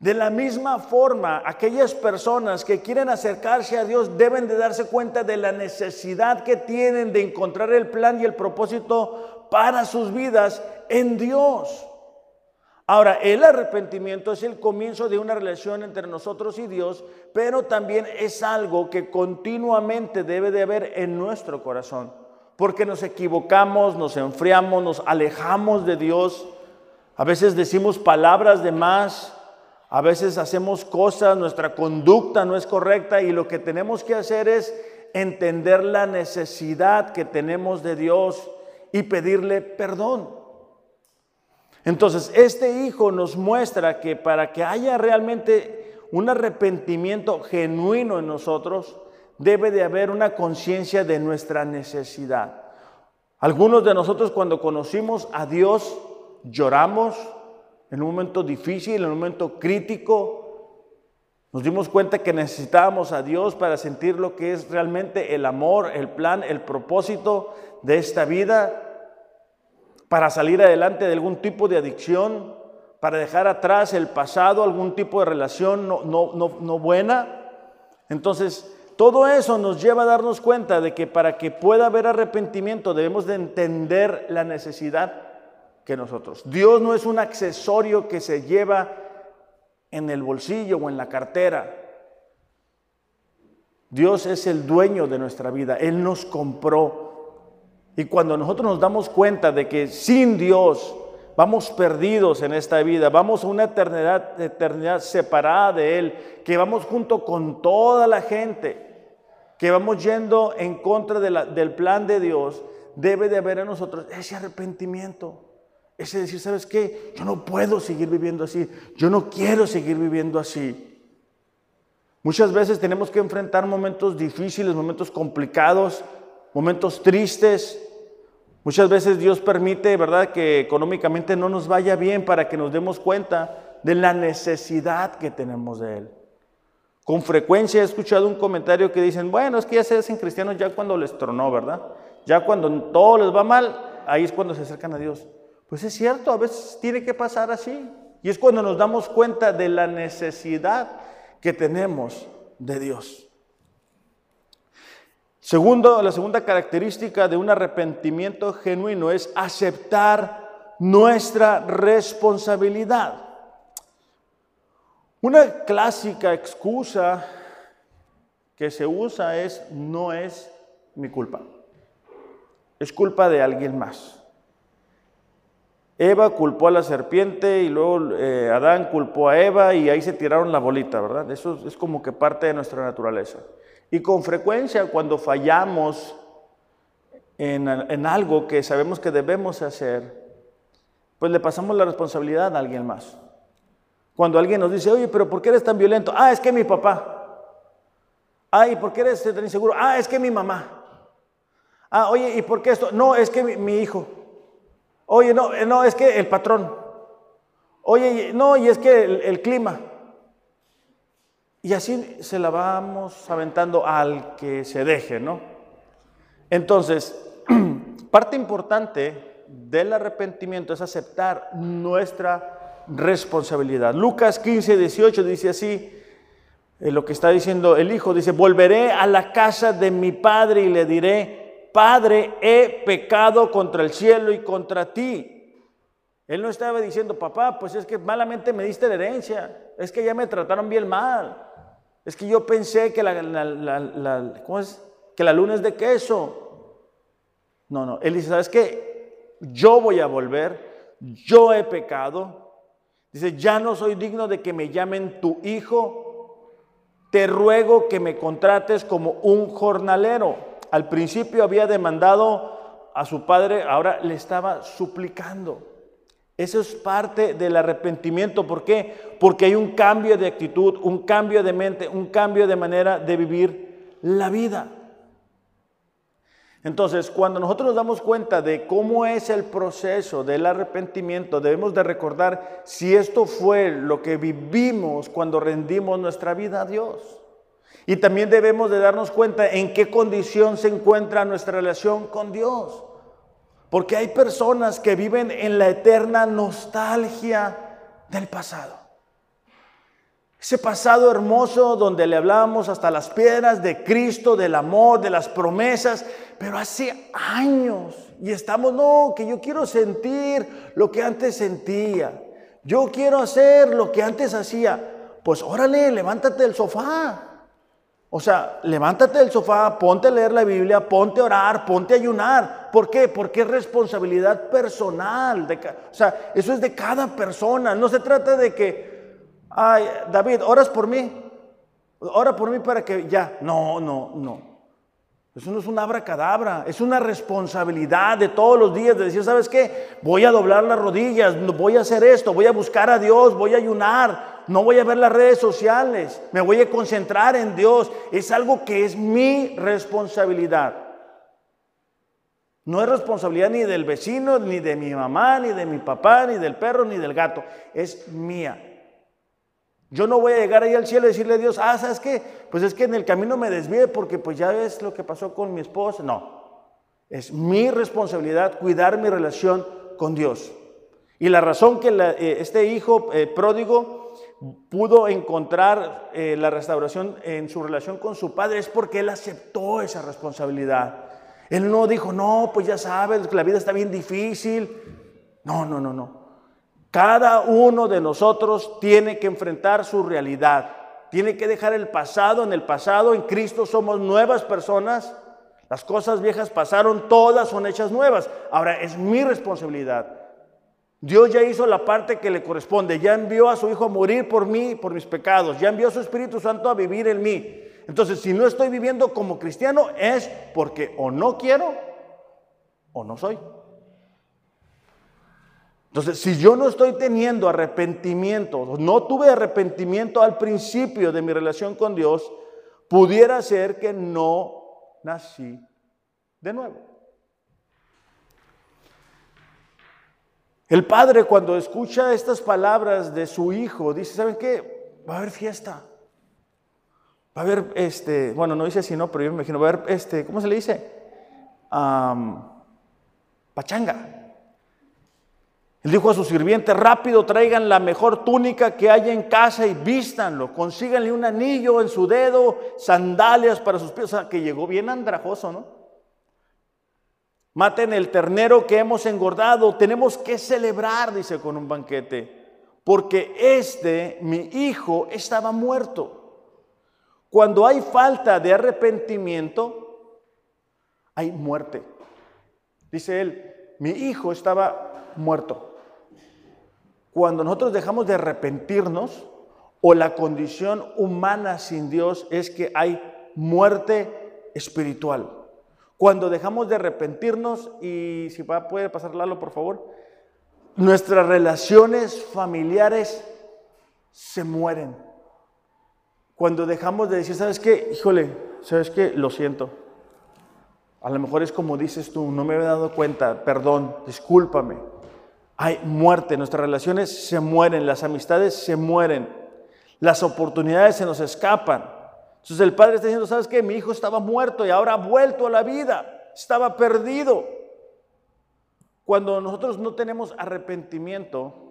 Speaker 1: De la misma forma, aquellas personas que quieren acercarse a Dios deben de darse cuenta de la necesidad que tienen de encontrar el plan y el propósito para sus vidas en Dios. Ahora, el arrepentimiento es el comienzo de una relación entre nosotros y Dios, pero también es algo que continuamente debe de haber en nuestro corazón, porque nos equivocamos, nos enfriamos, nos alejamos de Dios, a veces decimos palabras de más, a veces hacemos cosas, nuestra conducta no es correcta y lo que tenemos que hacer es entender la necesidad que tenemos de Dios y pedirle perdón. Entonces, este hijo nos muestra que para que haya realmente un arrepentimiento genuino en nosotros, debe de haber una conciencia de nuestra necesidad. Algunos de nosotros cuando conocimos a Dios lloramos en un momento difícil, en un momento crítico. Nos dimos cuenta que necesitábamos a Dios para sentir lo que es realmente el amor, el plan, el propósito de esta vida, para salir adelante de algún tipo de adicción, para dejar atrás el pasado, algún tipo de relación no, no, no, buena. Entonces, todo eso nos lleva a darnos cuenta de que para que pueda haber arrepentimiento debemos de entender la necesidad que nosotros. Dios no es un accesorio que se lleva en el bolsillo o en la cartera. Dios es el dueño de nuestra vida. Él nos compró. Y cuando nosotros nos damos cuenta de que sin Dios vamos perdidos en esta vida, vamos a una eternidad, eternidad separada de Él, que vamos junto con toda la gente, que vamos yendo en contra del plan de Dios, debe de haber en nosotros ese arrepentimiento. Ese decir, ¿sabes qué? Yo no puedo seguir viviendo así. Yo no quiero seguir viviendo así. Muchas veces tenemos que enfrentar momentos difíciles, momentos complicados, momentos tristes, Muchas veces Dios permite, ¿verdad?, que económicamente no nos vaya bien para que nos demos cuenta de la necesidad que tenemos de Él. Con frecuencia he escuchado un comentario que dicen, bueno, es que ya se hacen cristianos ya cuando les tronó, ¿verdad? Ya cuando todo les va mal, ahí es cuando se acercan a Dios. Pues es cierto, a veces tiene que pasar así. Y es cuando nos damos cuenta de la necesidad que tenemos de Dios. Segundo, la segunda característica de un arrepentimiento genuino es aceptar nuestra responsabilidad. Una clásica excusa que se usa es no es mi culpa, es culpa de alguien más. Eva culpó a la serpiente y luego eh, Adán culpó a Eva y ahí se tiraron la bolita, ¿verdad? Eso es como que parte de nuestra naturaleza. Y con frecuencia cuando fallamos en, algo que sabemos que debemos hacer, pues le pasamos la responsabilidad a alguien más. Cuando alguien nos dice, oye, pero ¿por qué eres tan violento? Ah, es que mi papá. Ay, ¿por qué eres tan inseguro? Ah, es que mi mamá. Ah, oye, ¿y por qué esto? No, es que mi, hijo. Oye, no, no, es que el patrón. Oye, no, y es que el clima. Y así se la vamos aventando al que se deje, ¿no? Entonces, *clears throat* parte importante del arrepentimiento es aceptar nuestra responsabilidad. Lucas 15, 18 dice así, eh, lo que está diciendo el hijo, dice, volveré a la casa de mi padre y le diré, Padre, he pecado contra el cielo y contra ti. Él no estaba diciendo, papá, pues es que malamente me diste la herencia, es que ya me trataron bien mal. Es que yo pensé que la, que la luna es de queso. No, no. Él dice, ¿sabes qué? Yo voy a volver. Yo he pecado. Dice, ya no soy digno de que me llamen tu hijo. Te ruego que me contrates como un jornalero. Al principio había demandado a su padre, ahora le estaba suplicando. Eso es parte del arrepentimiento. ¿Por qué? Porque hay un cambio de actitud, un cambio de mente, un cambio de manera de vivir la vida. Entonces, cuando nosotros nos damos cuenta de cómo es el proceso del arrepentimiento, debemos de recordar si esto fue lo que vivimos cuando rendimos nuestra vida a Dios. Y también debemos de darnos cuenta en qué condición se encuentra nuestra relación con Dios. Porque hay personas que viven en la eterna nostalgia del pasado. Ese pasado hermoso donde le hablábamos hasta las piedras de Cristo, del amor, de las promesas, pero hace años. Y estamos, no, que yo quiero sentir lo que antes sentía. Yo quiero hacer lo que antes hacía. Pues órale, levántate del sofá. O sea, levántate del sofá, ponte a leer la Biblia, ponte a orar, ponte a ayunar. ¿Por qué? Porque es responsabilidad personal. O sea, eso es de cada persona. No se trata de que, ay, David, oras por mí. Ora por mí para que ya. No, no, no. Eso no es una abracadabra, es una responsabilidad de todos los días de decir, ¿sabes qué? Voy a doblar las rodillas, voy a hacer esto, voy a buscar a Dios, voy a ayunar, no voy a ver las redes sociales, me voy a concentrar en Dios. Es algo que es mi responsabilidad. No es responsabilidad ni del vecino, ni de mi mamá, ni de mi papá, ni del perro, ni del gato. Es mía. Yo no voy a llegar ahí al cielo y decirle a Dios, ah, ¿sabes qué? Pues es que en el camino me desvíe porque pues ya ves lo que pasó con mi esposa. No, es mi responsabilidad cuidar mi relación con Dios. Y la razón que eh, este hijo eh, pródigo pudo encontrar eh, la restauración en su relación con su padre es porque él aceptó esa responsabilidad. Él no dijo, no, pues ya sabes, la vida está bien difícil. No, no, no, no. Cada uno de nosotros tiene que enfrentar su realidad. Tiene que dejar el pasado en el pasado. En Cristo somos nuevas personas. Las cosas viejas pasaron, todas son hechas nuevas. Ahora es mi responsabilidad. Dios ya hizo la parte que le corresponde. Ya envió a su Hijo a morir por mí, por mis pecados. Ya envió a su Espíritu Santo a vivir en mí. Entonces, si no estoy viviendo como cristiano, es porque o no quiero o no soy. Entonces, si yo no estoy teniendo arrepentimiento, no tuve arrepentimiento al principio de mi relación con Dios, pudiera ser que no nací de nuevo. El padre cuando escucha estas palabras de su hijo, dice, ¿saben qué? Va a haber fiesta. Va a haber, este, bueno, no dice así, no, pero yo me imagino, va a haber, este, ¿cómo se le dice? pachanga. Él dijo a su sirviente, rápido traigan la mejor túnica que haya en casa y vístanlo, consíganle un anillo en su dedo, sandalias para sus pies, o sea, que llegó bien andrajoso, ¿no? Maten el ternero que hemos engordado, tenemos que celebrar, dice con un banquete, porque este, mi hijo, estaba muerto cuando hay falta de arrepentimiento, hay muerte. Dice él, mi hijo estaba muerto. Cuando nosotros dejamos de arrepentirnos, o la condición humana sin Dios es que hay muerte espiritual. Cuando dejamos de arrepentirnos, y si va, puede pasar Lalo, por favor, nuestras relaciones familiares se mueren. Cuando dejamos de decir, ¿sabes qué? Híjole, ¿sabes qué? Lo siento. A lo mejor es como dices tú, no me había dado cuenta, perdón, discúlpame. Hay muerte, nuestras relaciones se mueren, las amistades se mueren, las oportunidades se nos escapan. Entonces el padre está diciendo, ¿sabes qué? Mi hijo estaba muerto y ahora ha vuelto a la vida, estaba perdido. Cuando nosotros no tenemos arrepentimiento,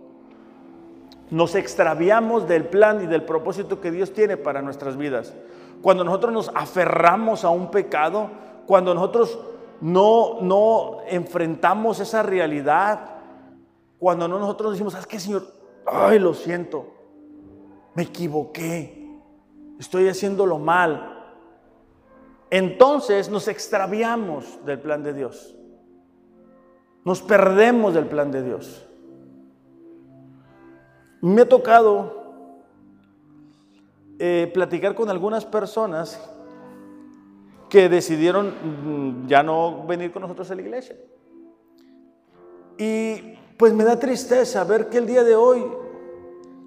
Speaker 1: nos extraviamos del plan y del propósito que Dios tiene para nuestras vidas. Cuando nosotros nos aferramos a un pecado, cuando nosotros no, no enfrentamos esa realidad, cuando no nosotros decimos, ¿sabes qué, Señor? Ay, lo siento, me equivoqué, estoy haciéndolo mal. Entonces nos extraviamos del plan de Dios. Nos perdemos del plan de Dios. Me ha tocado eh, platicar con algunas personas que decidieron mm, ya no venir con nosotros a la iglesia. Y pues me da tristeza ver que el día de hoy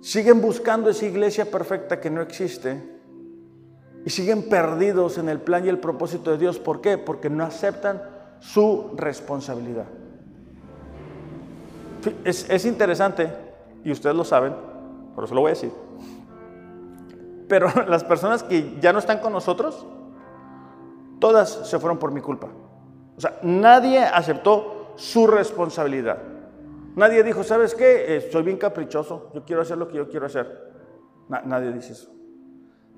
Speaker 1: siguen buscando esa iglesia perfecta que no existe y siguen perdidos en el plan y el propósito de Dios. ¿Por qué? Porque no aceptan su responsabilidad. Es, es interesante y ustedes lo saben, por eso lo voy a decir. Pero *laughs* las personas que ya no están con nosotros, todas se fueron por mi culpa. O sea, nadie aceptó su responsabilidad. Nadie dijo, ¿sabes qué? Eh, soy bien caprichoso, yo quiero hacer lo que yo quiero hacer. nadie dice eso.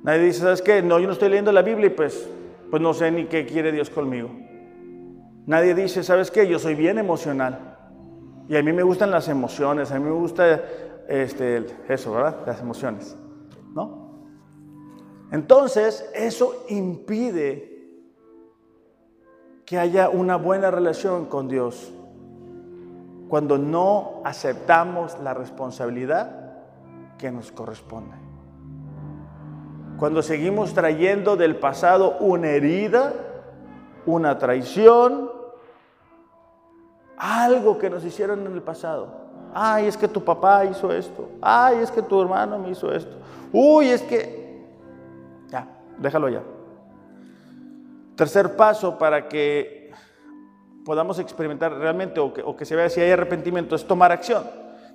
Speaker 1: Nadie dice, ¿sabes qué? No, yo no estoy leyendo la Biblia y pues, pues no sé ni qué quiere Dios conmigo. Nadie dice, ¿sabes qué? Yo soy bien emocional. Y a mí me gustan las emociones, a mí me gusta este, eso, ¿verdad? Las emociones, ¿no? Entonces, eso impide que haya una buena relación con Dios cuando no aceptamos la responsabilidad que nos corresponde. Cuando seguimos trayendo del pasado una herida, una traición, algo que nos hicieron en el pasado, Ay, es que tu papá hizo esto. Ay, es que tu hermano me hizo esto. Uy, es que... Ya, déjalo ya. Tercer paso para que podamos experimentar realmente o que, se vea si hay arrepentimiento es tomar acción.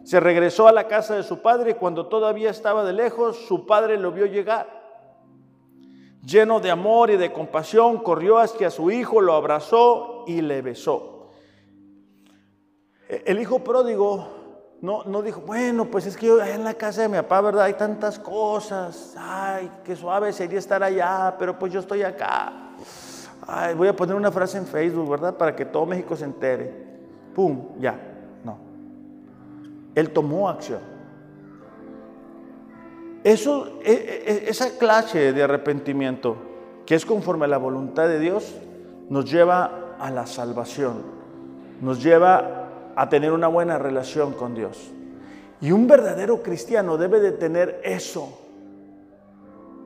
Speaker 1: Se regresó a la casa de su padre y cuando todavía estaba de lejos, su padre lo vio llegar. Lleno de amor y de compasión, corrió hacia su hijo, lo abrazó y le besó. El hijo pródigo no, dijo, bueno, pues es que yo en la casa de mi papá, ¿verdad? Hay tantas cosas. Ay, qué suave sería estar allá, pero pues yo estoy acá. Ay, voy a poner una frase en Facebook, ¿verdad? Para que todo México se entere. Pum, ya. No. Él tomó acción. Eso, e, e, e, esa clase de arrepentimiento, que es conforme a la voluntad de Dios, nos lleva a la salvación, nos lleva a tener una buena relación con Dios. Y un verdadero cristiano debe de tener eso,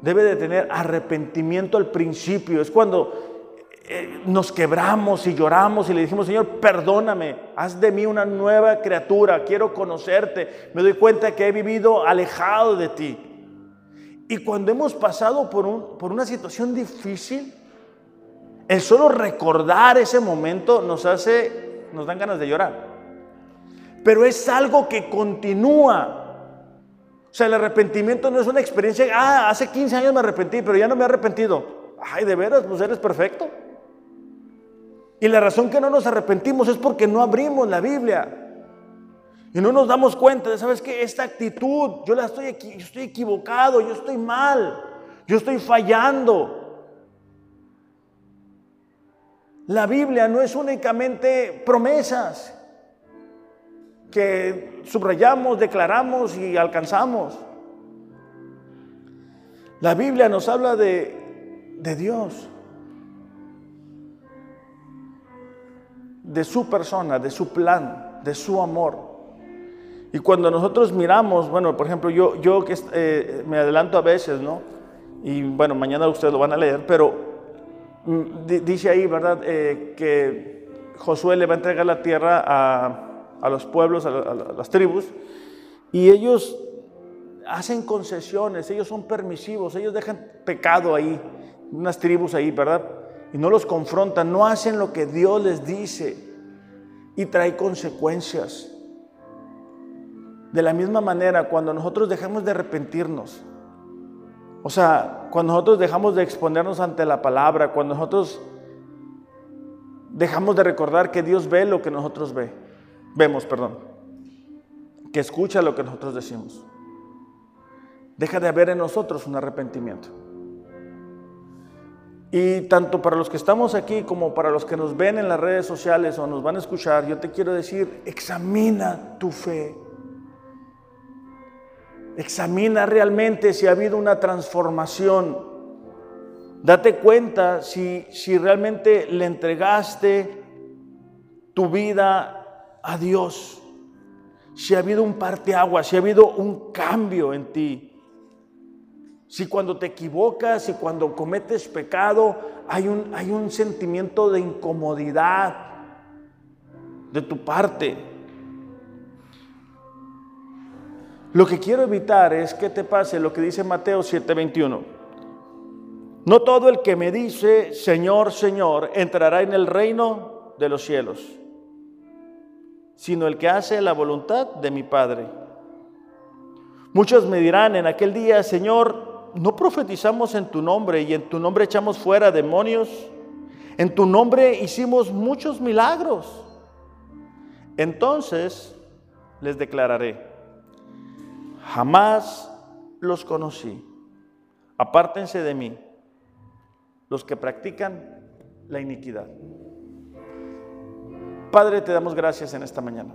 Speaker 1: debe de tener arrepentimiento al principio. Es cuando eh, nos quebramos y lloramos y le dijimos, Señor, perdóname, haz de mí una nueva criatura, quiero conocerte, me doy cuenta que he vivido alejado de ti. Y cuando hemos pasado por, un, por una situación difícil, el solo recordar ese momento nos hace, nos dan ganas de llorar. Pero es algo que continúa. O sea, el arrepentimiento no es una experiencia, ah, hace 15 años me arrepentí, pero ya no me he arrepentido. Ay, de veras, pues eres perfecto. Y la razón que no nos arrepentimos es porque no abrimos la Biblia. Y no nos damos cuenta de, ¿sabes qué? Esta actitud, yo la estoy, yo estoy equivocado, yo estoy mal, yo estoy fallando. La Biblia no es únicamente promesas que subrayamos, declaramos y alcanzamos. La Biblia nos habla de, de Dios, de su persona, de su plan, de su amor. Y cuando nosotros miramos, bueno, por ejemplo, yo, yo que eh, me adelanto a veces, ¿no? Y bueno, mañana ustedes lo van a leer, pero mm, dice ahí, ¿verdad? Eh, que Josué le va a entregar la tierra a, a los pueblos, a, las tribus, y ellos hacen concesiones, ellos son permisivos, ellos dejan pecado ahí, unas tribus ahí, ¿verdad? Y no los confrontan, no hacen lo que Dios les dice y trae consecuencias. De la misma manera, cuando nosotros dejamos de arrepentirnos, o sea, cuando nosotros dejamos de exponernos ante la palabra, cuando nosotros dejamos de recordar que Dios ve lo que nosotros ve, vemos, perdón, que escucha lo que nosotros decimos, deja de haber en nosotros un arrepentimiento. Y tanto para los que estamos aquí como para los que nos ven en las redes sociales o nos van a escuchar, yo te quiero decir, examina tu fe. Examina realmente si ha habido una transformación. Date cuenta si, si realmente le entregaste tu vida a Dios. Si ha habido un parteaguas, si ha habido un cambio en ti. Si cuando te equivocas, si cuando cometes pecado, hay un, hay un sentimiento de incomodidad de tu parte. Lo que quiero evitar es que te pase lo que dice Mateo 7:21. No todo el que me dice, Señor, Señor, entrará en el reino de los cielos, sino el que hace la voluntad de mi Padre. Muchos me dirán en aquel día, Señor, ¿no profetizamos en tu nombre y en tu nombre echamos fuera demonios? En tu nombre hicimos muchos milagros. Entonces les declararé jamás los conocí. Apártense de mí los que practican la iniquidad. Padre, te damos gracias en esta mañana.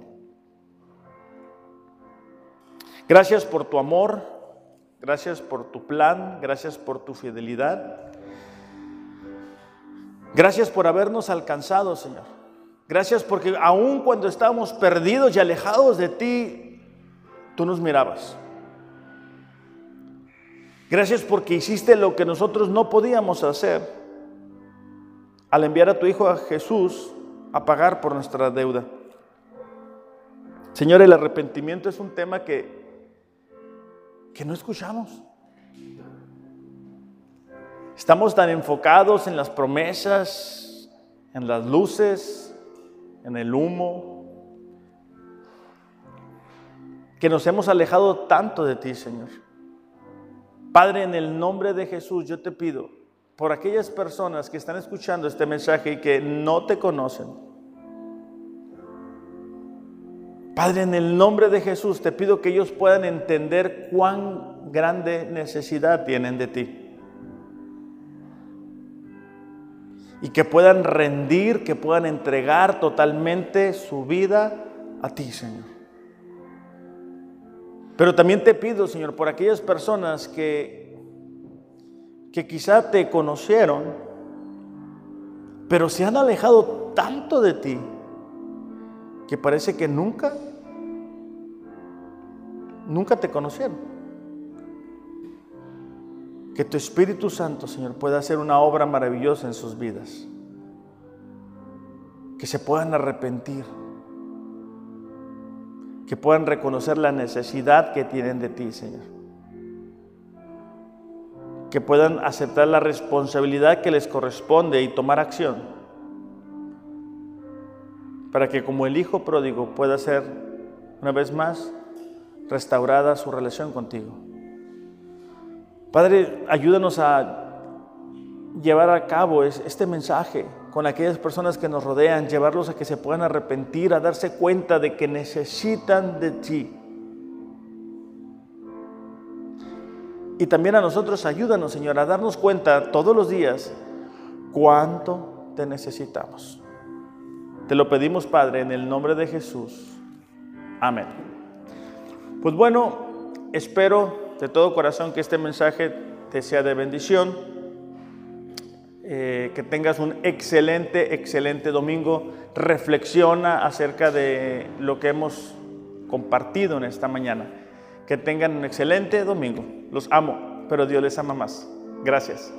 Speaker 1: Gracias por tu amor, gracias por tu plan, gracias por tu fidelidad. Gracias por habernos alcanzado, Señor. Gracias porque aun cuando estábamos perdidos y alejados de ti, tú nos mirabas. Gracias porque hiciste lo que nosotros no podíamos hacer al enviar a tu Hijo a Jesús a pagar por nuestra deuda. Señor, el arrepentimiento es un tema que, que no escuchamos. Estamos tan enfocados en las promesas, en las luces, en el humo, que nos hemos alejado tanto de ti, Señor. Padre, en el nombre de Jesús, yo te pido por aquellas personas que están escuchando este mensaje y que no te conocen. Padre, en el nombre de Jesús, te pido que ellos puedan entender cuán grande necesidad tienen de ti. y que puedan rendir, que puedan entregar totalmente su vida a ti, Señor. Pero también te pido, Señor, por aquellas personas que, que quizá te conocieron, pero se han alejado tanto de ti que parece que nunca, nunca te conocieron que tu Espíritu Santo, Señor, pueda hacer una obra maravillosa en sus vidas. Que se puedan arrepentir. Que puedan reconocer la necesidad que tienen de ti, Señor. Que puedan aceptar la responsabilidad que les corresponde y tomar acción. Para que como el Hijo pródigo pueda ser, una vez más, restaurada su relación contigo. Padre, ayúdanos a llevar a cabo este mensaje con aquellas personas que nos rodean, llevarlos a que se puedan arrepentir, a darse cuenta de que necesitan de ti. Y también a nosotros ayúdanos, Señor, a darnos cuenta todos los días cuánto te necesitamos. Te lo pedimos, Padre, en el nombre de Jesús. Amén. Pues bueno, espero de todo corazón que este mensaje te sea de bendición. Eh, que tengas un excelente, excelente domingo. Reflexiona acerca de lo que hemos compartido en esta mañana. Que tengan un excelente domingo. Los amo, pero Dios les ama más. Gracias.